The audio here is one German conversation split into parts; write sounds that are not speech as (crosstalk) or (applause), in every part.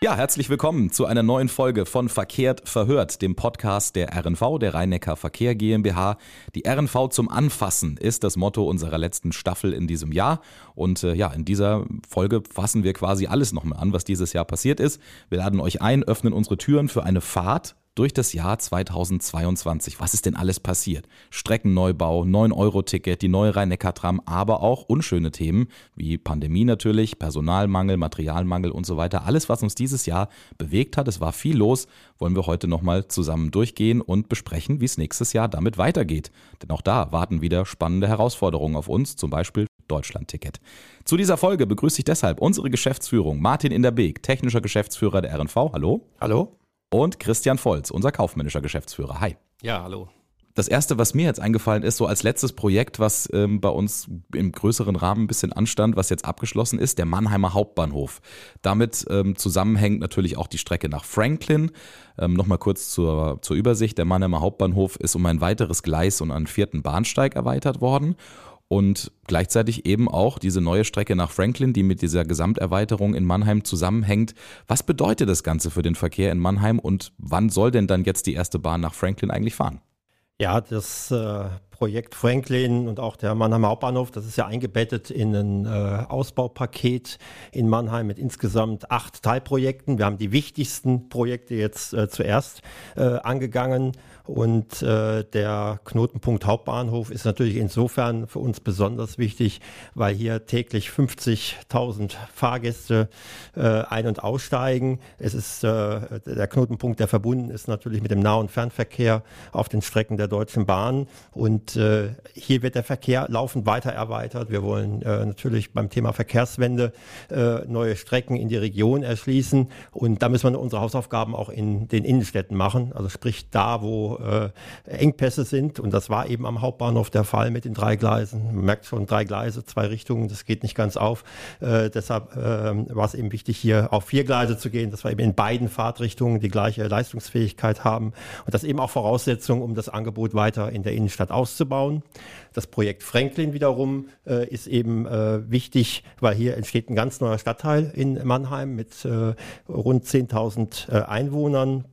Ja, herzlich willkommen zu einer neuen Folge von Verkehrt verhört, dem Podcast der RNV, der Rhein-Neckar Verkehr GmbH. Die RNV zum Anfassen ist das Motto unserer letzten Staffel in diesem Jahr. Und äh, ja, in dieser Folge fassen wir quasi alles nochmal an, was dieses Jahr passiert ist. Wir laden euch ein, öffnen unsere Türen für eine Fahrt durch das Jahr 2022. Was ist denn alles passiert? Streckenneubau, 9-Euro-Ticket, die neue Rhein-Neckar-Tram, aber auch unschöne Themen wie Pandemie natürlich, Personalmangel, Materialmangel und so weiter. Alles, was uns dieses Jahr bewegt hat, es war viel los, wollen wir heute nochmal zusammen durchgehen und besprechen, wie es nächstes Jahr damit weitergeht. Denn auch da warten wieder spannende Herausforderungen auf uns, zum Beispiel Deutschland-Ticket. Zu dieser Folge begrüße ich deshalb unsere Geschäftsführung Martin Inderbeek, technischer Geschäftsführer der RNV. Hallo. Hallo und Christian Volz, unser kaufmännischer Geschäftsführer. Hi. Ja, hallo. Das erste, was mir jetzt eingefallen ist, so als letztes Projekt, was ähm, bei uns im größeren Rahmen ein bisschen anstand, was jetzt abgeschlossen ist, der Mannheimer Hauptbahnhof. Damit ähm, zusammenhängt natürlich auch die Strecke nach Franklin. Ähm, Nochmal kurz zur, zur Übersicht. Der Mannheimer Hauptbahnhof ist um ein weiteres Gleis und einen vierten Bahnsteig erweitert worden und gleichzeitig eben auch diese neue Strecke nach Franklin, die mit dieser Gesamterweiterung in Mannheim zusammenhängt. Was bedeutet das Ganze für den Verkehr in Mannheim und wann soll denn dann jetzt die erste Bahn nach Franklin eigentlich fahren? Ja, das äh, Projekt Franklin und auch der Mannheimer Hauptbahnhof, das ist ja eingebettet in ein äh, Ausbaupaket in Mannheim mit insgesamt acht Teilprojekten. Wir haben die wichtigsten Projekte jetzt äh, zuerst äh, angegangen und äh, der Knotenpunkt Hauptbahnhof ist natürlich insofern für uns besonders wichtig, weil hier täglich 50.000 Fahrgäste äh, ein- und aussteigen. Es ist äh, der Knotenpunkt, der verbunden ist natürlich mit dem Nah- und Fernverkehr auf den Strecken der Deutschen Bahn. Und äh, hier wird der Verkehr laufend weiter erweitert. Wir wollen äh, natürlich beim Thema Verkehrswende äh, neue Strecken in die Region erschließen. Und da müssen wir unsere Hausaufgaben auch in den Innenstädten machen. Also sprich da, wo äh, Engpässe sind. Und das war eben am Hauptbahnhof der Fall mit den drei Gleisen. Man merkt schon, drei Gleise, zwei Richtungen, das geht nicht ganz auf. Äh, deshalb äh, war es eben wichtig, hier auf vier Gleise zu gehen, dass wir eben in beiden Fahrtrichtungen die gleiche Leistungsfähigkeit haben. Und das eben auch Voraussetzung, um das Angebot weiter in der Innenstadt auszubauen. Das Projekt Franklin wiederum äh, ist eben äh, wichtig, weil hier entsteht ein ganz neuer Stadtteil in Mannheim mit äh, rund 10.000 äh, Einwohnern.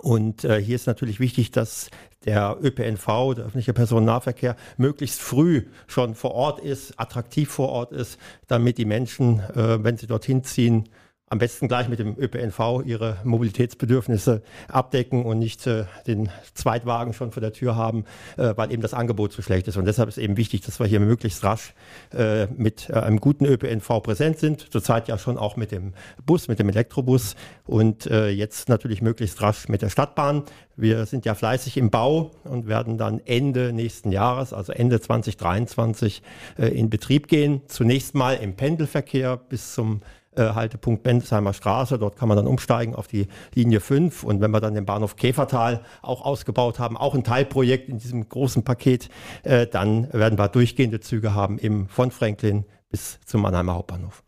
Und äh, hier ist natürlich wichtig, dass der ÖPNV, der öffentliche Personennahverkehr, möglichst früh schon vor Ort ist, attraktiv vor Ort ist, damit die Menschen, äh, wenn sie dorthin ziehen, am besten gleich mit dem ÖPNV ihre Mobilitätsbedürfnisse abdecken und nicht äh, den Zweitwagen schon vor der Tür haben, äh, weil eben das Angebot zu schlecht ist. Und deshalb ist eben wichtig, dass wir hier möglichst rasch äh, mit äh, einem guten ÖPNV präsent sind. Zurzeit ja schon auch mit dem Bus, mit dem Elektrobus und äh, jetzt natürlich möglichst rasch mit der Stadtbahn. Wir sind ja fleißig im Bau und werden dann Ende nächsten Jahres, also Ende 2023, äh, in Betrieb gehen. Zunächst mal im Pendelverkehr bis zum Haltepunkt Bendesheimer Straße. Dort kann man dann umsteigen auf die Linie 5. Und wenn wir dann den Bahnhof Käfertal auch ausgebaut haben, auch ein Teilprojekt in diesem großen Paket, äh, dann werden wir durchgehende Züge haben im, von Franklin bis zum Mannheimer Hauptbahnhof.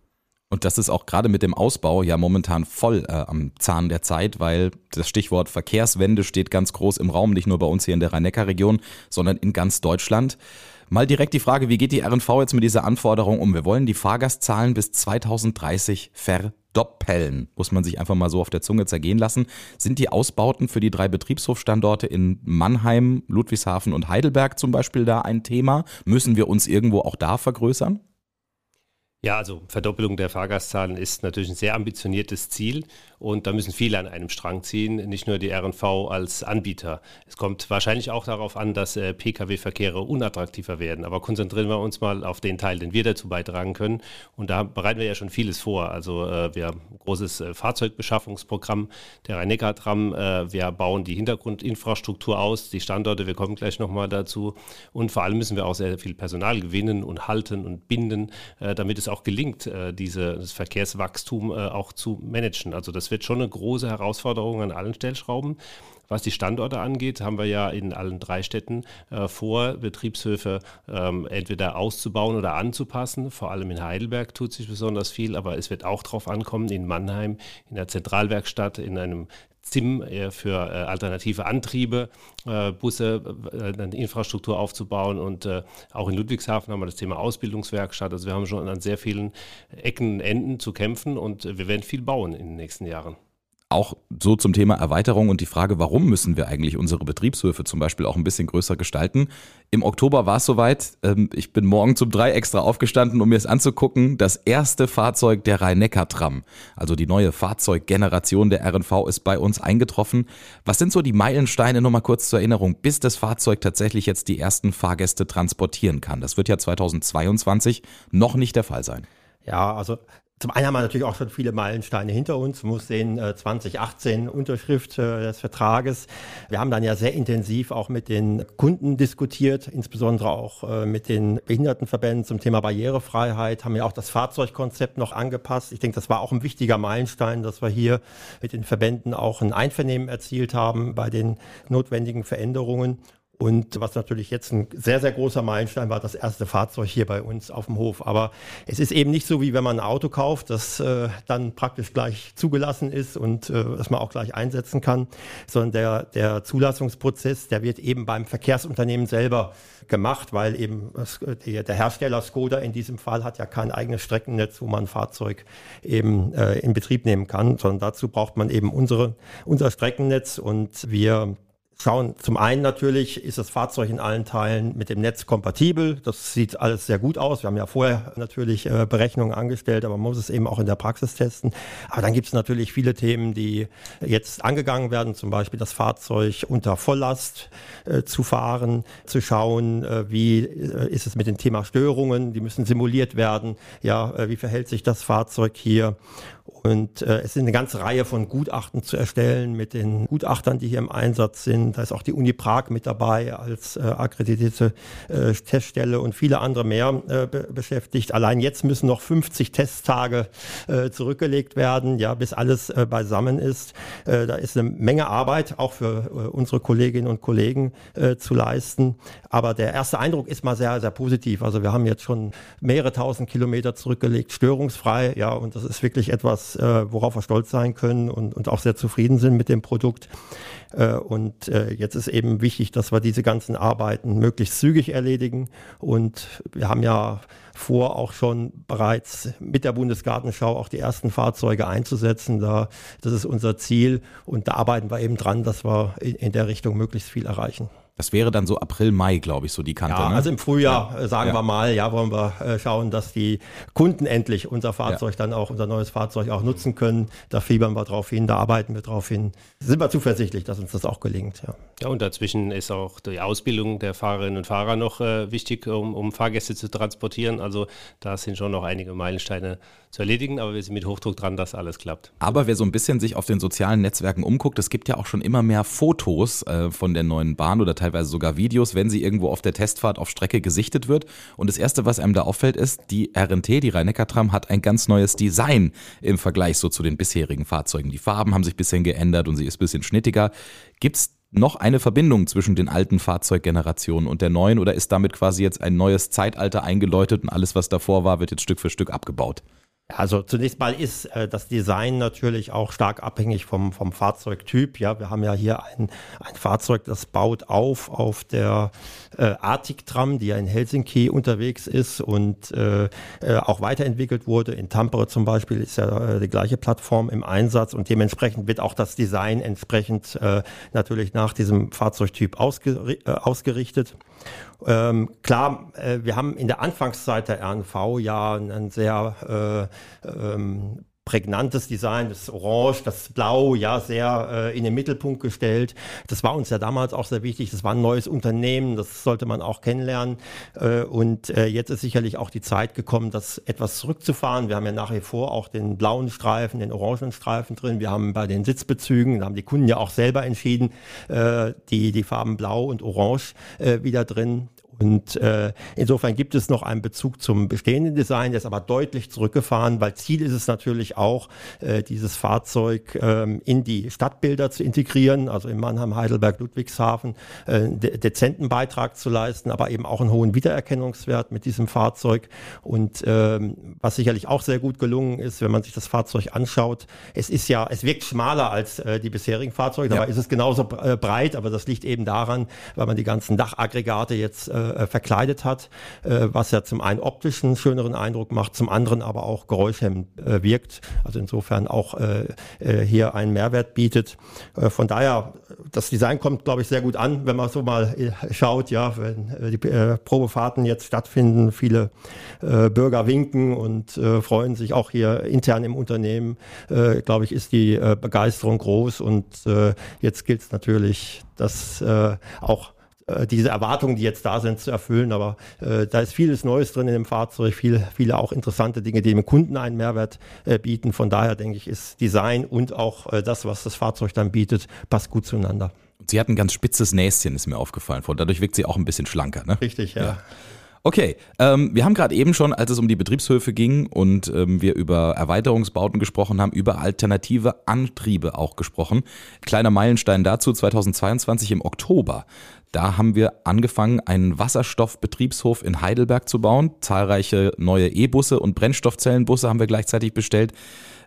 Und das ist auch gerade mit dem Ausbau ja momentan voll äh, am Zahn der Zeit, weil das Stichwort Verkehrswende steht ganz groß im Raum, nicht nur bei uns hier in der Rhein-Neckar-Region, sondern in ganz Deutschland. Mal direkt die Frage, wie geht die RNV jetzt mit dieser Anforderung um? Wir wollen die Fahrgastzahlen bis 2030 verdoppeln. Muss man sich einfach mal so auf der Zunge zergehen lassen. Sind die Ausbauten für die drei Betriebshofstandorte in Mannheim, Ludwigshafen und Heidelberg zum Beispiel da ein Thema? Müssen wir uns irgendwo auch da vergrößern? Ja, also Verdoppelung der Fahrgastzahlen ist natürlich ein sehr ambitioniertes Ziel und da müssen viele an einem Strang ziehen, nicht nur die RNV als Anbieter. Es kommt wahrscheinlich auch darauf an, dass äh, Pkw-Verkehre unattraktiver werden, aber konzentrieren wir uns mal auf den Teil, den wir dazu beitragen können und da bereiten wir ja schon vieles vor. Also äh, wir haben ein großes äh, Fahrzeugbeschaffungsprogramm der Rhein-Neckar-Tram, wir bauen die Hintergrundinfrastruktur aus, die Standorte, wir kommen gleich nochmal dazu und vor allem müssen wir auch sehr viel Personal gewinnen und halten und binden, damit es auch gelingt, äh, diese, das Verkehrswachstum auch zu managen. Also das das wird schon eine große Herausforderung an allen Stellschrauben. Was die Standorte angeht, haben wir ja in allen drei Städten äh, vor, Betriebshöfe ähm, entweder auszubauen oder anzupassen. Vor allem in Heidelberg tut sich besonders viel, aber es wird auch darauf ankommen, in Mannheim, in der Zentralwerkstatt, in einem ZIM für äh, alternative Antriebe, äh, Busse, äh, Infrastruktur aufzubauen. Und auch in Ludwigshafen haben wir das Thema Ausbildungswerkstatt. Also wir haben schon an sehr vielen Ecken und Enden zu kämpfen und wir werden viel bauen in den nächsten Jahren auch so zum Thema Erweiterung und die Frage, warum müssen wir eigentlich unsere Betriebshöfe zum Beispiel auch ein bisschen größer gestalten. Im Oktober war es soweit. Ähm, ich bin morgen zum drei extra aufgestanden, um mir es anzugucken. Das erste Fahrzeug der Rhein-Neckar-Tram, also die neue Fahrzeuggeneration der RNV, ist bei uns eingetroffen. Was sind so die Meilensteine, nochmal kurz zur Erinnerung, bis das Fahrzeug tatsächlich jetzt die ersten Fahrgäste transportieren kann? Das wird ja 2022 noch nicht der Fall sein. Ja, also zum einen haben wir natürlich auch schon viele Meilensteine hinter uns. Man muss sehen, 2018 äh, Unterschrift äh, des Vertrages. Wir haben dann ja sehr intensiv auch mit den Kunden diskutiert, insbesondere auch äh, mit den Behindertenverbänden zum Thema Barrierefreiheit, haben ja auch das Fahrzeugkonzept noch angepasst. Ich denke, das war auch ein wichtiger Meilenstein, dass wir hier mit den Verbänden auch ein Einvernehmen erzielt haben bei den notwendigen Veränderungen. Und was natürlich jetzt ein sehr, sehr großer Meilenstein war, das erste Fahrzeug hier bei uns auf dem Hof. Aber es ist eben nicht so, wie wenn man ein Auto kauft, das äh, dann praktisch gleich zugelassen ist und äh, das man auch gleich einsetzen kann, sondern der, der Zulassungsprozess, der wird eben beim Verkehrsunternehmen selber gemacht, weil eben der, der Hersteller Skoda in diesem Fall hat ja kein eigenes Streckennetz, wo man ein Fahrzeug eben äh, in Betrieb nehmen kann, sondern dazu braucht man eben unsere, unser Streckennetz und wir schauen zum einen natürlich, ist das Fahrzeug in allen Teilen mit dem Netz kompatibel. Das sieht alles sehr gut aus. Wir haben ja vorher natürlich äh, Berechnungen angestellt, aber man muss es eben auch in der Praxis testen. Aber dann gibt es natürlich viele Themen, die jetzt angegangen werden, zum Beispiel das Fahrzeug unter Volllast äh, zu fahren, zu schauen, äh, wie äh, ist es mit dem Thema Störungen, die müssen simuliert werden. Ja, äh, wie verhält sich das Fahrzeug hier? Und äh, es sind eine ganze Reihe von Gutachten zu erstellen mit den Gutachtern, die hier im Einsatz sind. Da ist auch die Uni Prag mit dabei als äh, akkreditierte äh, Teststelle und viele andere mehr äh, be beschäftigt. Allein jetzt müssen noch 50 Testtage äh, zurückgelegt werden, ja, bis alles äh, beisammen ist. Äh, da ist eine Menge Arbeit auch für äh, unsere Kolleginnen und Kollegen äh, zu leisten. Aber der erste Eindruck ist mal sehr, sehr positiv. Also wir haben jetzt schon mehrere tausend Kilometer zurückgelegt, störungsfrei, ja, und das ist wirklich etwas, etwas, äh, worauf wir stolz sein können und, und auch sehr zufrieden sind mit dem Produkt. Äh, und äh, jetzt ist eben wichtig, dass wir diese ganzen Arbeiten möglichst zügig erledigen. Und wir haben ja vor, auch schon bereits mit der Bundesgartenschau auch die ersten Fahrzeuge einzusetzen. Da, das ist unser Ziel und da arbeiten wir eben dran, dass wir in, in der Richtung möglichst viel erreichen. Das wäre dann so April, Mai, glaube ich, so die Kante. Ja, ne? also im Frühjahr, ja. Äh, sagen ja. wir mal, ja, wollen wir äh, schauen, dass die Kunden endlich unser Fahrzeug ja. dann auch, unser neues Fahrzeug auch nutzen können. Da fiebern wir drauf hin, da arbeiten wir drauf hin. Sind wir zuversichtlich, dass uns das auch gelingt, ja. Ja, und dazwischen ist auch die Ausbildung der Fahrerinnen und Fahrer noch äh, wichtig, um, um Fahrgäste zu transportieren. Also da sind schon noch einige Meilensteine zu erledigen, aber wir sind mit Hochdruck dran, dass alles klappt. Aber wer so ein bisschen sich auf den sozialen Netzwerken umguckt, es gibt ja auch schon immer mehr Fotos äh, von der neuen Bahn oder teilweise sogar Videos, wenn sie irgendwo auf der Testfahrt auf Strecke gesichtet wird. Und das Erste, was einem da auffällt, ist, die RNT, die Rhein-Neckar-Tram, hat ein ganz neues Design im Vergleich so zu den bisherigen Fahrzeugen. Die Farben haben sich ein bisschen geändert und sie ist ein bisschen schnittiger. Gibt es noch eine Verbindung zwischen den alten Fahrzeuggenerationen und der neuen oder ist damit quasi jetzt ein neues Zeitalter eingeläutet und alles, was davor war, wird jetzt Stück für Stück abgebaut? Also zunächst mal ist äh, das Design natürlich auch stark abhängig vom, vom Fahrzeugtyp. Ja, wir haben ja hier ein, ein Fahrzeug, das baut auf auf der äh, Arctic-Tram, die ja in Helsinki unterwegs ist und äh, äh, auch weiterentwickelt wurde. In Tampere zum Beispiel ist ja äh, die gleiche Plattform im Einsatz und dementsprechend wird auch das Design entsprechend äh, natürlich nach diesem Fahrzeugtyp ausgeri äh, ausgerichtet. Ähm, klar, äh, wir haben in der Anfangszeit der RNV ja ein sehr äh, ähm, prägnantes Design, das Orange, das Blau, ja, sehr äh, in den Mittelpunkt gestellt. Das war uns ja damals auch sehr wichtig. Das war ein neues Unternehmen, das sollte man auch kennenlernen. Äh, und äh, jetzt ist sicherlich auch die Zeit gekommen, das etwas zurückzufahren. Wir haben ja nach wie vor auch den blauen Streifen, den orangen Streifen drin. Wir haben bei den Sitzbezügen, da haben die Kunden ja auch selber entschieden, äh, die, die Farben Blau und Orange äh, wieder drin. Und äh, insofern gibt es noch einen Bezug zum bestehenden Design, der ist aber deutlich zurückgefahren, weil Ziel ist es natürlich auch, äh, dieses Fahrzeug ähm, in die Stadtbilder zu integrieren, also in Mannheim, Heidelberg, Ludwigshafen, äh, einen de dezenten Beitrag zu leisten, aber eben auch einen hohen Wiedererkennungswert mit diesem Fahrzeug. Und ähm, was sicherlich auch sehr gut gelungen ist, wenn man sich das Fahrzeug anschaut, es ist ja, es wirkt schmaler als äh, die bisherigen Fahrzeuge, dabei ja. ist es genauso äh, breit, aber das liegt eben daran, weil man die ganzen Dachaggregate jetzt äh, verkleidet hat, äh, was ja zum einen optisch einen schöneren Eindruck macht, zum anderen aber auch geräuschhemmend äh, wirkt. Also insofern auch äh, äh hier einen Mehrwert bietet. Äh, von daher, das Design kommt, glaube ich, sehr gut an, wenn man so mal äh, schaut, ja, wenn die Probefahrten jetzt stattfinden, viele Bürger winken und freuen sich auch hier intern im Unternehmen, glaube ich, ist die Begeisterung groß und jetzt gilt es natürlich, das auch äh, diese Erwartungen, die jetzt da sind, zu erfüllen. Aber äh, da ist vieles Neues drin in dem Fahrzeug, viel, viele auch interessante Dinge, die dem Kunden einen Mehrwert äh, bieten. Von daher denke ich, ist Design und auch äh, das, was das Fahrzeug dann bietet, passt gut zueinander. Sie hat ein ganz spitzes Näschen, ist mir aufgefallen. Von dadurch wirkt sie auch ein bisschen schlanker. Ne? Richtig, ja. ja. Okay, ähm, wir haben gerade eben schon, als es um die Betriebshöfe ging und ähm, wir über Erweiterungsbauten gesprochen haben, über alternative Antriebe auch gesprochen. Kleiner Meilenstein dazu, 2022 im Oktober. Da haben wir angefangen, einen Wasserstoffbetriebshof in Heidelberg zu bauen. Zahlreiche neue E-Busse und Brennstoffzellenbusse haben wir gleichzeitig bestellt.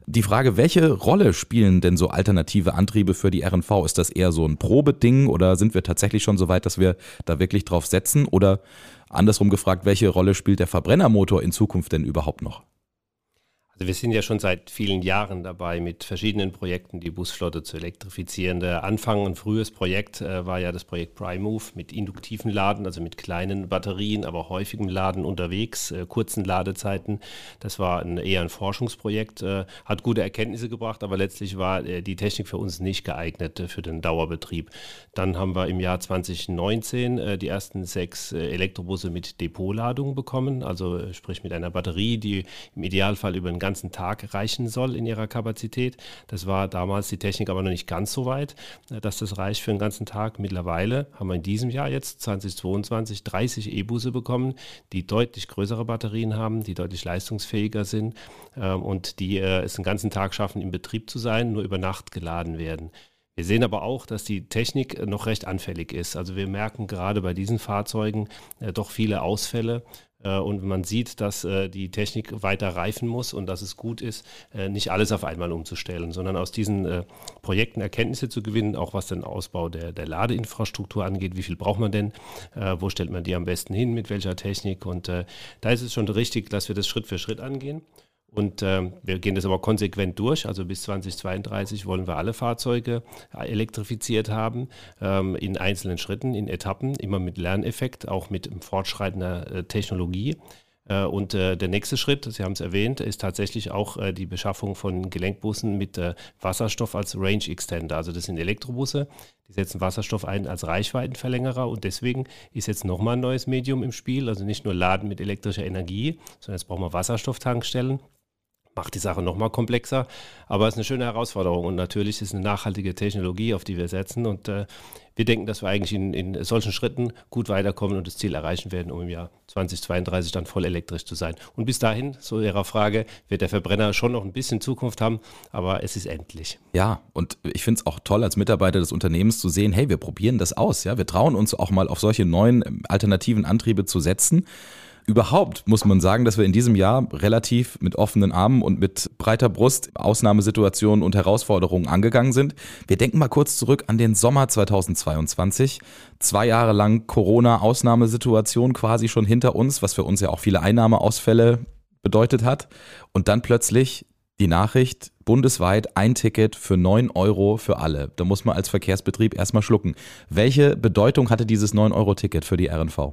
Die Frage, welche Rolle spielen denn so alternative Antriebe für die RNV? Ist das eher so ein Probeding oder sind wir tatsächlich schon so weit, dass wir da wirklich drauf setzen? Oder Andersrum gefragt, welche Rolle spielt der Verbrennermotor in Zukunft denn überhaupt noch? Also wir sind ja schon seit vielen Jahren dabei, mit verschiedenen Projekten die Busflotte zu elektrifizieren. Der Anfang, ein frühes Projekt äh, war ja das Projekt PriMove mit induktiven Laden, also mit kleinen Batterien, aber häufigem Laden unterwegs, äh, kurzen Ladezeiten. Das war ein, eher ein Forschungsprojekt, äh, hat gute Erkenntnisse gebracht, aber letztlich war die Technik für uns nicht geeignet für den Dauerbetrieb. Dann haben wir im Jahr 2019 äh, die ersten sechs Elektrobusse mit Depotladung bekommen, also sprich mit einer Batterie, die im Idealfall über den ganzen Tag reichen soll in ihrer Kapazität. Das war damals die Technik aber noch nicht ganz so weit, äh, dass das reicht für einen ganzen Tag. Mittlerweile haben wir in diesem Jahr jetzt 2022 30 E-Busse bekommen, die deutlich größere Batterien haben, die deutlich leistungsfähiger sind ähm, und die äh, es einen ganzen Tag schaffen, im Betrieb zu sein, nur über Nacht geladen werden. Wir sehen aber auch, dass die Technik noch recht anfällig ist. Also wir merken gerade bei diesen Fahrzeugen äh, doch viele Ausfälle äh, und man sieht, dass äh, die Technik weiter reifen muss und dass es gut ist, nicht alles auf einmal umzustellen, sondern aus diesen Projekten Erkenntnisse zu gewinnen, auch was den Ausbau der, der Ladeinfrastruktur angeht. Wie viel braucht man denn? Wo stellt man die am besten hin? Mit welcher Technik? Und da ist es schon richtig, dass wir das Schritt für Schritt angehen. Und äh, wir gehen das aber konsequent durch. Also bis 2032 wollen wir alle Fahrzeuge elektrifiziert haben, ähm, in einzelnen Schritten, in Etappen, immer mit Lerneffekt, auch mit fortschreitender äh, Technologie. Äh, und äh, der nächste Schritt, Sie haben es erwähnt, ist tatsächlich auch äh, die Beschaffung von Gelenkbussen mit äh, Wasserstoff als Range Extender. Also das sind Elektrobusse, die setzen Wasserstoff ein als Reichweitenverlängerer und deswegen ist jetzt nochmal ein neues Medium im Spiel. Also nicht nur Laden mit elektrischer Energie, sondern jetzt brauchen wir Wasserstofftankstellen macht die Sache nochmal komplexer, aber es ist eine schöne Herausforderung und natürlich ist es eine nachhaltige Technologie, auf die wir setzen und äh, wir denken, dass wir eigentlich in, in, solchen Schritten gut weiterkommen und das Ziel erreichen werden, um im Jahr 2032 dann voll elektrisch zu sein. Und bis dahin, zu Ihrer Frage, wird der Verbrenner schon noch ein bisschen Zukunft haben, aber es ist endlich. Ja, und ich finde es auch toll, als Mitarbeiter des Unternehmens zu sehen, hey, wir probieren das aus, ja, wir trauen uns auch mal auf solche neuen ähm, alternativen Antriebe zu setzen überhaupt muss man sagen, dass wir in diesem Jahr relativ mit offenen Armen und mit breiter Brust Ausnahmesituationen und Herausforderungen angegangen sind. Wir denken mal kurz zurück an den Sommer 2022. Zwei Jahre lang Corona-Ausnahmesituation quasi schon hinter uns, was für uns ja auch viele Einnahmeausfälle bedeutet hat. Und dann plötzlich die Nachricht, bundesweit ein Ticket für neun Euro für alle. Da muss man als Verkehrsbetrieb erstmal schlucken. Welche Bedeutung hatte dieses neun Euro Ticket für die RNV?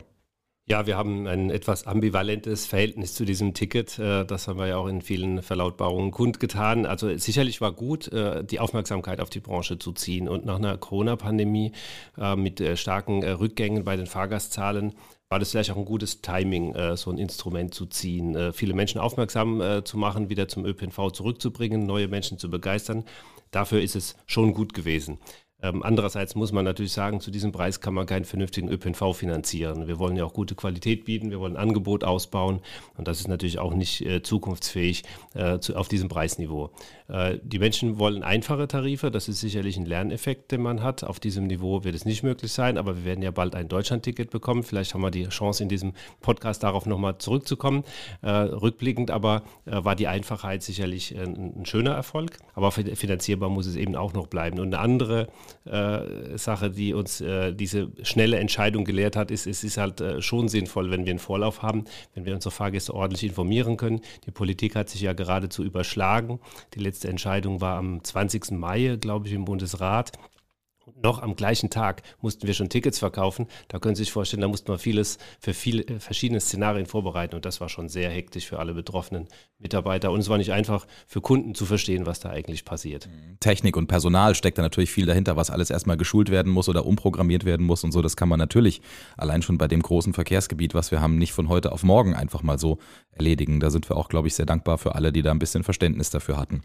Ja, wir haben ein etwas ambivalentes Verhältnis zu diesem Ticket. Äh, das haben wir ja auch in vielen Verlautbarungen kundgetan. Also sicherlich war gut, äh, die Aufmerksamkeit auf die Branche zu ziehen. Und nach einer Corona-Pandemie äh, mit starken Rückgängen bei den Fahrgastzahlen war das vielleicht auch ein gutes Timing, so ein Instrument zu ziehen, viele Menschen aufmerksam zu machen, wieder zum ÖPNV zurückzubringen, neue Menschen zu begeistern. Dafür ist es schon gut gewesen. Ähm, andererseits muss man natürlich sagen, zu diesem Preis kann man keinen vernünftigen ÖPNV finanzieren. Wir wollen ja auch gute Qualität bieten, wir wollen Angebot ausbauen und das ist natürlich auch nicht äh, zukunftsfähig äh, zu, auf diesem Preisniveau. Äh, die Menschen wollen einfache Tarife, das ist sicherlich ein Lerneffekt, den man hat. Auf diesem Niveau wird es nicht möglich sein, aber wir werden ja bald ein Deutschlandticket bekommen. Vielleicht haben wir die Chance in diesem Podcast darauf nochmal zurückzukommen. Äh, rückblickend aber äh, war die Einfachheit sicherlich ein, schöner Erfolg, aber finanzierbar muss es eben auch noch bleiben. Und eine andere Sache, die uns diese schnelle Entscheidung gelehrt hat, ist, es ist halt schon sinnvoll, wenn wir einen Vorlauf haben, wenn wir unsere Fahrgäste ordentlich informieren können. Die Politik hat sich ja geradezu überschlagen. Die letzte Entscheidung war am 20. Mai, glaube ich, im Bundesrat noch am gleichen Tag mussten wir schon Tickets verkaufen. Da können Sie sich vorstellen, da mussten wir vieles für viele äh, verschiedene Szenarien vorbereiten und das war schon sehr hektisch für alle betroffenen Mitarbeiter und es war nicht einfach für Kunden zu verstehen, was da eigentlich passiert. Mhm. Technik und Personal steckt da natürlich viel dahinter, was alles erstmal geschult werden muss oder umprogrammiert werden muss und so. Das kann man natürlich allein schon bei dem großen Verkehrsgebiet, was wir haben, nicht von heute auf morgen einfach mal so erledigen. Da sind wir auch, glaube ich, sehr dankbar für alle, die da ein bisschen Verständnis dafür hatten.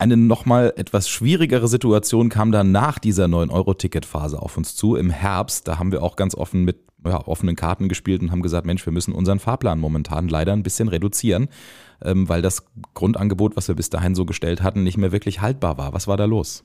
Eine nochmal etwas schwierigere Situation kam dann nach dieser 9-Euro-Ticket-Phase auf uns zu im Herbst. Da haben wir auch ganz offen mit ja, offenen Karten gespielt und haben gesagt, Mensch, wir müssen unseren Fahrplan momentan leider ein bisschen reduzieren, ähm, weil das Grundangebot, was wir bis dahin so gestellt hatten, nicht mehr wirklich haltbar war. Was war da los?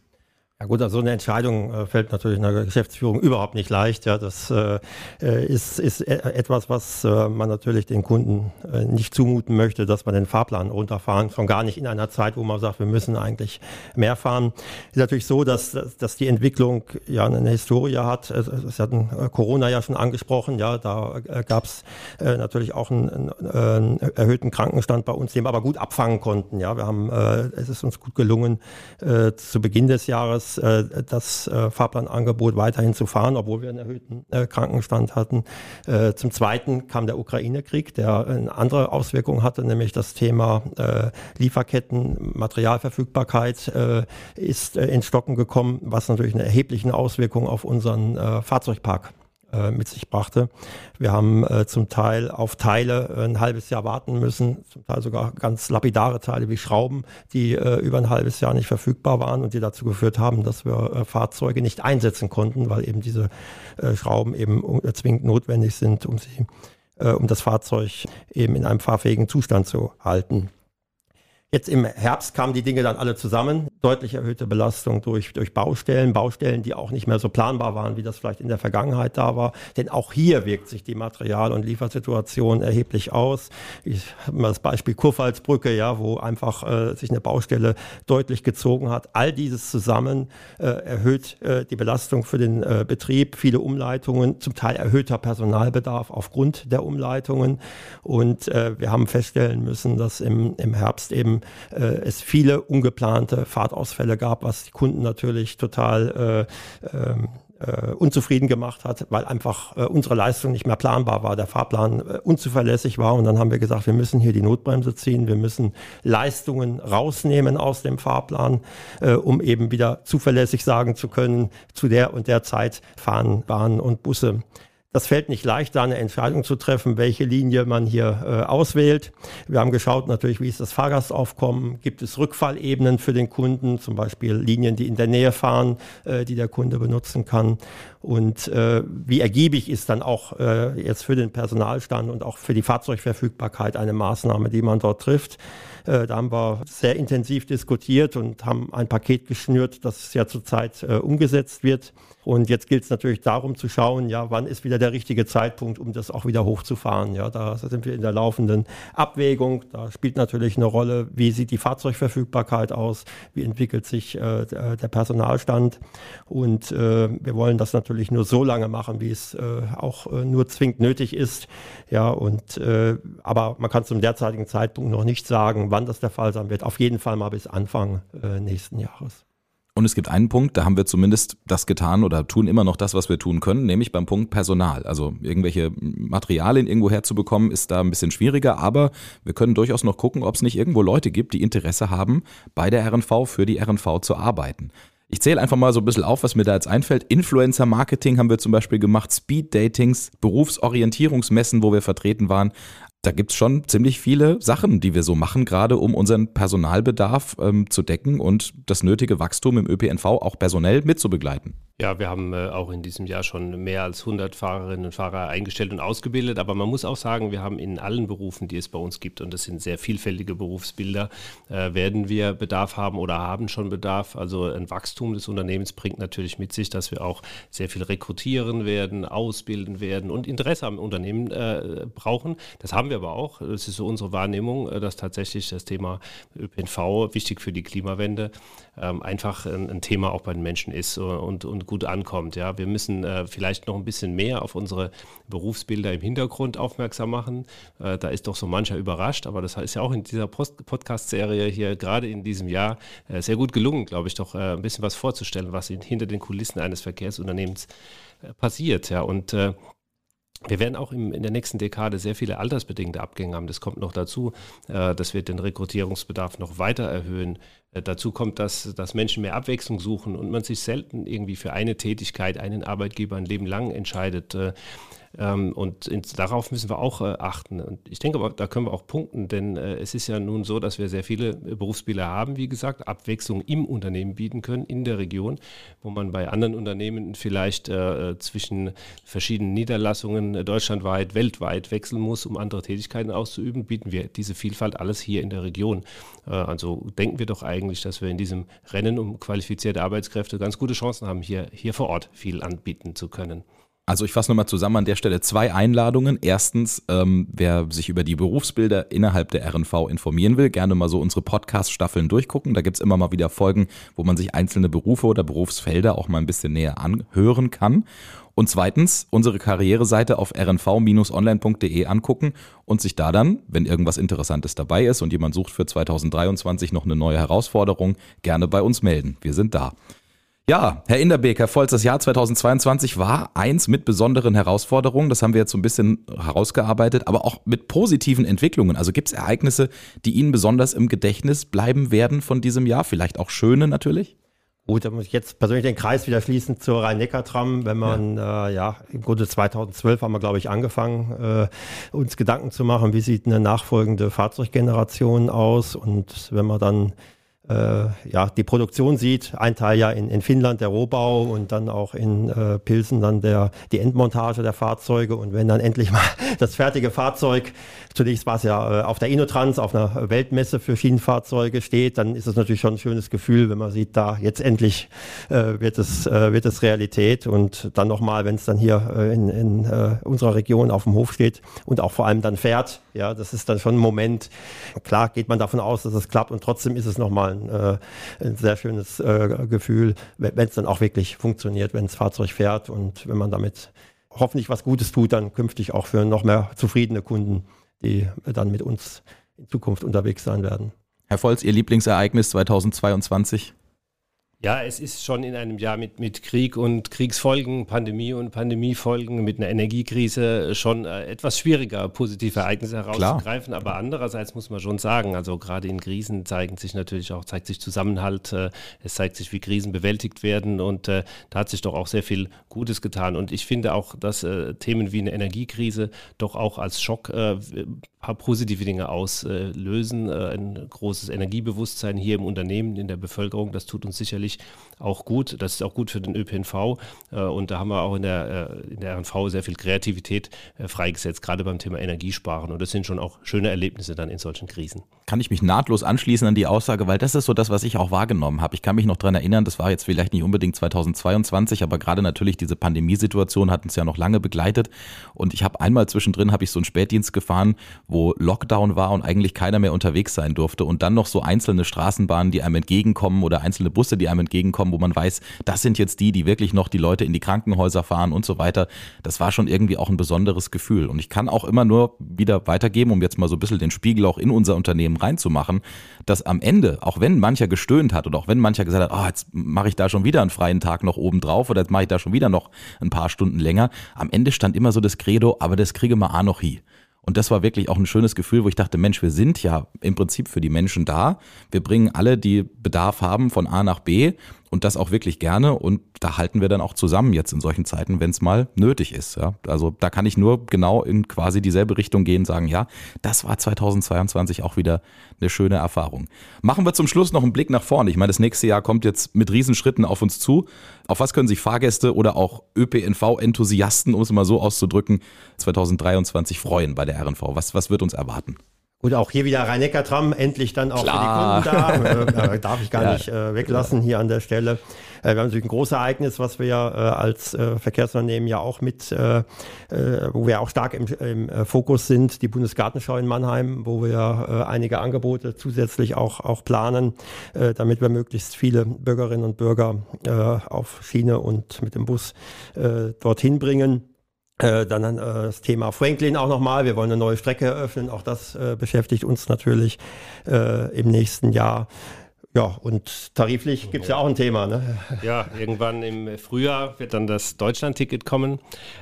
Ja gut, also eine Entscheidung äh, fällt natürlich in der Geschäftsführung überhaupt nicht leicht. Ja, das äh, äh ist, ist e-, etwas, was äh, man natürlich den Kunden nicht zumuten möchte, dass man den Fahrplan runterfahren, schon gar nicht in einer Zeit, wo man sagt, wir müssen eigentlich mehr fahren. Ist natürlich so, dass, dass die Entwicklung ja eine Historie hat. Sie hatten Corona ja schon angesprochen. Ja, da gab es natürlich auch einen, einen erhöhten Krankenstand bei uns, den wir aber gut abfangen konnten. Ja, wir haben, es ist uns gut gelungen, zu Beginn des Jahres das, äh, das äh, Fahrplanangebot weiterhin zu fahren, obwohl wir einen erhöhten äh, Krankenstand hatten. Zum Zweiten kam der Ukraine-Krieg, der eine andere Auswirkung hatte, nämlich das Thema Lieferketten, Materialverfügbarkeit ist ins Stocken gekommen, was natürlich eine erhebliche Auswirkung auf unseren Fahrzeugpark äh, mit sich brachte. Wir haben äh, zum Teil auf Teile äh, ein halbes Jahr warten müssen, zum Teil sogar ganz lapidare Teile wie Schrauben, die äh, über ein halbes Jahr nicht verfügbar waren und die dazu geführt haben, dass wir äh, Fahrzeuge nicht einsetzen konnten, weil eben diese Schrauben eben zwingend notwendig sind, um sie um das Fahrzeug eben in einem fahrfähigen Zustand zu halten. Jetzt im Herbst kamen die Dinge dann alle zusammen. Deutlich erhöhte Belastung durch, durch Baustellen, Baustellen, die auch nicht mehr so planbar waren, wie das vielleicht in der Vergangenheit da war. Denn auch hier wirkt sich die Material- und Liefersituation erheblich aus. Ich habe mal das Beispiel Kurpfalzbrücke, ja, wo einfach äh, sich eine Baustelle deutlich gezogen hat. All dieses zusammen äh, erhöht äh, die Belastung für den äh, Betrieb, viele Umleitungen, zum Teil erhöhter Personalbedarf aufgrund der Umleitungen. Und äh, wir haben feststellen müssen, dass im, im Herbst eben äh, es viele ungeplante Fahrtausfälle gab, was die Kunden natürlich total äh, ähm, äh, unzufrieden gemacht hat, weil einfach äh, unsere Leistung nicht mehr planbar war, der Fahrplan äh, unzuverlässig war. Und dann haben wir gesagt, wir müssen hier die Notbremse ziehen, wir müssen Leistungen rausnehmen aus dem Fahrplan, äh, um eben wieder zuverlässig sagen zu können, zu der und der Zeit fahren Bahnen und Busse. Das fällt nicht leicht, da eine Entscheidung zu treffen, welche Linie man hier äh, auswählt. Wir haben geschaut natürlich, wie ist das Fahrgastaufkommen, gibt es Rückfallebenen für den Kunden, zum Beispiel Linien, die in der Nähe fahren, äh, die der Kunde benutzen kann. Und äh, wie ergiebig ist dann auch äh, jetzt für den Personalstand und auch für die Fahrzeugverfügbarkeit eine Maßnahme, die man dort trifft. Äh, da haben wir sehr intensiv diskutiert und haben ein Paket geschnürt, das ja zurzeit äh, umgesetzt wird. Und jetzt gilt es natürlich darum zu schauen, ja, wann ist wieder der richtige Zeitpunkt, um das auch wieder hochzufahren. Ja, da sind wir in der laufenden Abwägung. Da spielt natürlich eine Rolle, wie sieht die Fahrzeugverfügbarkeit aus, wie entwickelt sich äh, der Personalstand. Und äh, wir wollen das natürlich nur so lange machen, wie es äh, auch äh, nur zwingend nötig ist. Ja, und äh, aber man kann zum derzeitigen Zeitpunkt noch nicht sagen, wann das der Fall sein wird. Auf jeden Fall mal bis Anfang äh, nächsten Jahres. Und es gibt einen Punkt, da haben wir zumindest das getan oder tun immer noch das, was wir tun können, nämlich beim Punkt Personal. Also irgendwelche Materialien irgendwo herzubekommen, ist da ein bisschen schwieriger, aber wir können durchaus noch gucken, ob es nicht irgendwo Leute gibt, die Interesse haben, bei der RNV für die RNV zu arbeiten. Ich zähle einfach mal so ein bisschen auf, was mir da jetzt einfällt. Influencer-Marketing haben wir zum Beispiel gemacht, Speed-Datings, Berufsorientierungsmessen, wo wir vertreten waren, da gibt's schon ziemlich viele Sachen, die wir so machen, gerade um unseren Personalbedarf ähm, zu decken und das nötige Wachstum im ÖPNV auch personell mitzubegleiten. Ja, wir haben äh, auch in diesem Jahr schon mehr als 100 Fahrerinnen und Fahrer eingestellt und ausgebildet. Aber man muss auch sagen, wir haben in allen Berufen, die es bei uns gibt, und das sind sehr vielfältige Berufsbilder, äh, werden wir Bedarf haben oder haben schon Bedarf. Also ein Wachstum des Unternehmens bringt natürlich mit sich, dass wir auch sehr viel rekrutieren werden, ausbilden werden und Interesse am Unternehmen äh, brauchen. Das haben wir aber auch. Das ist so unsere Wahrnehmung, dass tatsächlich das Thema ÖPNV wichtig für die Klimawende ähm, einfach ein, ein, Thema auch bei den Menschen ist und, und gut ankommt. Ja, wir müssen äh, vielleicht noch ein bisschen mehr auf unsere Berufsbilder im Hintergrund aufmerksam machen. Äh, da ist doch so mancher überrascht, aber das ist ja auch in dieser Podcast-Serie hier gerade in diesem Jahr äh, sehr gut gelungen, glaube ich, doch äh, ein bisschen was vorzustellen, was in, hinter den Kulissen eines Verkehrsunternehmens äh, passiert. Ja, und äh, wir werden auch im, in der nächsten Dekade sehr viele altersbedingte Abgänge haben. Das kommt noch dazu. Äh, das wird den Rekrutierungsbedarf noch weiter erhöhen. Äh, dazu kommt, dass, dass Menschen mehr Abwechslung suchen und man sich selten irgendwie für eine Tätigkeit, einen Arbeitgeber ein Leben lang entscheidet. Äh, ähm, und darauf müssen wir auch äh, achten. Und ich denke, da können wir auch punkten, denn äh, es ist ja nun so, dass wir sehr viele äh, Berufsbilder haben, wie gesagt, Abwechslung im Unternehmen bieten können, in der Region, wo man bei anderen Unternehmen vielleicht zwischen verschiedenen Niederlassungen deutschlandweit, weltweit wechseln muss, um andere Tätigkeiten auszuüben, bieten wir diese Vielfalt alles hier in der Region. Also denken wir doch eigentlich, dass wir in diesem Rennen um qualifizierte Arbeitskräfte ganz gute Chancen haben, hier, hier vor Ort viel anbieten zu können. Also ich fasse nochmal zusammen an der Stelle zwei Einladungen. Erstens, ähm, wer sich über die Berufsbilder innerhalb der RNV informieren will, gerne mal so unsere Podcast-Staffeln durchgucken. Da gibt's immer mal wieder Folgen, wo man sich einzelne Berufe oder Berufsfelder auch mal ein bisschen näher anhören kann. Und zweitens, unsere Karriereseite auf rnv-online.de angucken und sich da dann, wenn irgendwas Interessantes dabei ist und jemand sucht für 2023 noch eine neue Herausforderung, gerne bei uns melden. Wir sind da. Ja, Herr Inderbeek, Herr Volz, das Jahr 2022 war eins mit besonderen Herausforderungen. Das haben wir jetzt so ein bisschen herausgearbeitet, aber auch mit positiven Entwicklungen. Also gibt es Ereignisse, die Ihnen besonders im Gedächtnis bleiben werden von diesem Jahr? Vielleicht auch schöne natürlich? Gut, da muss ich jetzt persönlich den Kreis wieder schließen zur Rhein-Neckar-Tram. Wenn man, ja. Äh, ja, im Grunde 2012 haben wir, glaube ich, angefangen, äh, uns Gedanken zu machen, wie sieht eine nachfolgende Fahrzeuggeneration aus. Und wenn man dann ja, die Produktion sieht. Ein Teil ja in, in Finnland der Rohbau und dann auch in äh, Pilsen dann der, die Endmontage der Fahrzeuge. Und wenn dann endlich mal (laughs) das fertige Fahrzeug, zunächst war es ja äh, auf der Inotrans, auf einer Weltmesse für Schienenfahrzeuge steht, dann ist es natürlich schon ein schönes Gefühl, wenn man sieht, da jetzt endlich äh, wird, es, äh, wird es Realität. Und dann nochmal, wenn es dann hier äh, in, in äh, unserer Region auf dem Hof steht und auch vor allem dann fährt, ja, das ist dann schon ein Moment. Klar geht man davon aus, dass es klappt und trotzdem ist es nochmal ein, äh, ein sehr schönes äh, Gefühl, wenn es dann auch wirklich funktioniert, wenn das Fahrzeug fährt und wenn man damit hoffentlich was Gutes tut, dann künftig auch für noch mehr zufriedene Kunden, die dann mit uns in Zukunft unterwegs sein werden. Herr Volz, Ihr Lieblingsereignis 2022? Ja, es ist schon in einem Jahr mit, mit Krieg und Kriegsfolgen, Pandemie und Pandemiefolgen, mit einer Energiekrise schon äh, etwas schwieriger, positive Ereignisse herauszugreifen. Klar. Aber andererseits muss man schon sagen, also gerade in Krisen zeigen sich natürlich auch, zeigt sich Zusammenhalt, äh, es zeigt sich, wie Krisen bewältigt werden und äh, da hat sich doch auch sehr viel Gutes getan. Und ich finde auch, dass Themen wie eine Energiekrise doch auch als Schock paar positive Dinge auslösen. Äh, ein großes Energiebewusstsein hier im Unternehmen, in der Bevölkerung, das tut uns sicherlich auch gut. Das ist auch gut für den ÖPNV. Äh, und da haben wir auch in der, äh, in der RNV sehr viel Kreativität freigesetzt, gerade beim Thema Energiesparen. Und das sind schon auch schöne Erlebnisse dann in solchen Krisen. Kann ich mich nahtlos anschließen an die Aussage, weil das ist so das, was ich auch wahrgenommen habe. Ich kann mich noch daran erinnern, das war jetzt vielleicht nicht unbedingt 2022, aber gerade natürlich diese Pandemiesituation hat uns ja noch lange begleitet. Und ich habe einmal zwischendrin, habe ich so einen Spätdienst gefahren, wo Lockdown war und eigentlich keiner mehr unterwegs sein durfte und dann noch so einzelne Straßenbahnen, die einem entgegenkommen oder einzelne Busse, die einem entgegenkommen, wo man weiß, das sind jetzt die, die wirklich noch die Leute in die Krankenhäuser fahren und so weiter. Das war schon irgendwie auch ein besonderes Gefühl. Und ich kann auch immer nur wieder weitergeben, um jetzt mal so ein bisschen den Spiegel auch in unser Unternehmen reinzumachen, dass am Ende, auch wenn mancher gestöhnt hat oder auch wenn mancher gesagt hat, oh, jetzt mache ich da schon wieder einen freien Tag noch oben drauf oder jetzt mache ich da schon wieder noch ein paar Stunden länger, am Ende stand immer so das Credo, aber das kriege wir auch noch hin. Und das war wirklich auch ein schönes Gefühl, wo ich dachte, Mensch, wir sind ja im Prinzip für die Menschen da. Wir bringen alle, die Bedarf haben, von A nach B. und das auch wirklich gerne und da halten wir dann auch zusammen jetzt in solchen Zeiten, wenn es mal nötig ist. Ja. Also da kann ich nur genau in quasi dieselbe Richtung gehen, sagen, ja, das war 2022 auch wieder eine schöne Erfahrung. Machen wir zum Schluss noch einen Blick nach vorne. Ich meine, das nächste Jahr kommt jetzt mit Riesenschritten auf uns zu. Auf was können sich Fahrgäste oder auch ÖPNV-Enthusiasten, um es mal so auszudrücken, 2023 freuen bei der RNV? Was, was wird uns erwarten? Und auch hier wieder Rhein-Neckar-Tram, endlich dann auch Klar. für die Kunden da. (laughs) Äh, darf ich gar ja. nicht äh, weglassen hier an der Stelle. Äh, wir haben natürlich ein großes Ereignis, was wir ja äh, als äh, Verkehrsunternehmen ja auch mit, äh, äh, wo wir auch stark im, im äh, Fokus sind, die Bundesgartenschau in Mannheim, wo wir äh, einige Angebote zusätzlich auch, auch planen, äh, damit wir möglichst viele Bürgerinnen und Bürger äh, auf Schiene und mit dem Bus äh, dorthin bringen. Äh, dann äh, das Thema Franklin auch nochmal. Wir wollen eine neue Strecke eröffnen. Auch das äh, beschäftigt uns natürlich äh, im nächsten Jahr. Ja, und tariflich gibt es ja auch ein Thema. Ne? Ja, irgendwann im Frühjahr wird dann das Deutschland-Ticket kommen.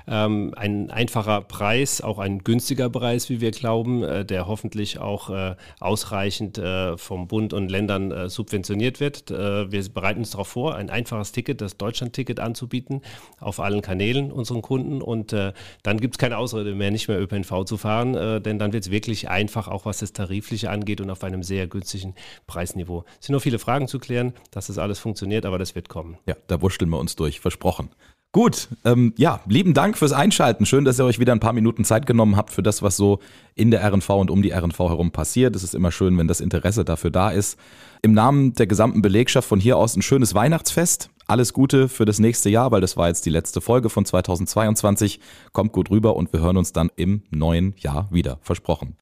Ähm, ein einfacher Preis, auch ein günstiger Preis, wie wir glauben, äh, der hoffentlich auch äh, ausreichend äh, vom Bund und Ländern äh, subventioniert wird. Äh, wir bereiten uns darauf vor, ein einfaches Ticket, das Deutschland-Ticket anzubieten, auf allen Kanälen unseren Kunden. Und äh, dann gibt es keine Ausrede mehr, nicht mehr ÖPNV zu fahren, denn dann wird es wirklich einfach, auch was das Tarifliche angeht und auf einem sehr günstigen Preisniveau. Es sind viele Fragen zu klären, dass das alles funktioniert, aber das wird kommen. Ja, da wurschteln wir uns durch, versprochen. Gut, ähm, ja, lieben Dank fürs Einschalten. Schön, dass ihr euch wieder ein paar Minuten Zeit genommen habt für das, was so in der RNV und um die RNV herum passiert. Es ist immer schön, wenn das Interesse dafür da ist. Im Namen der gesamten Belegschaft von hier aus ein schönes Weihnachtsfest. Alles Gute für das nächste Jahr, weil das war jetzt die letzte Folge von 2022. Kommt gut rüber und wir hören uns dann im neuen Jahr wieder. Versprochen.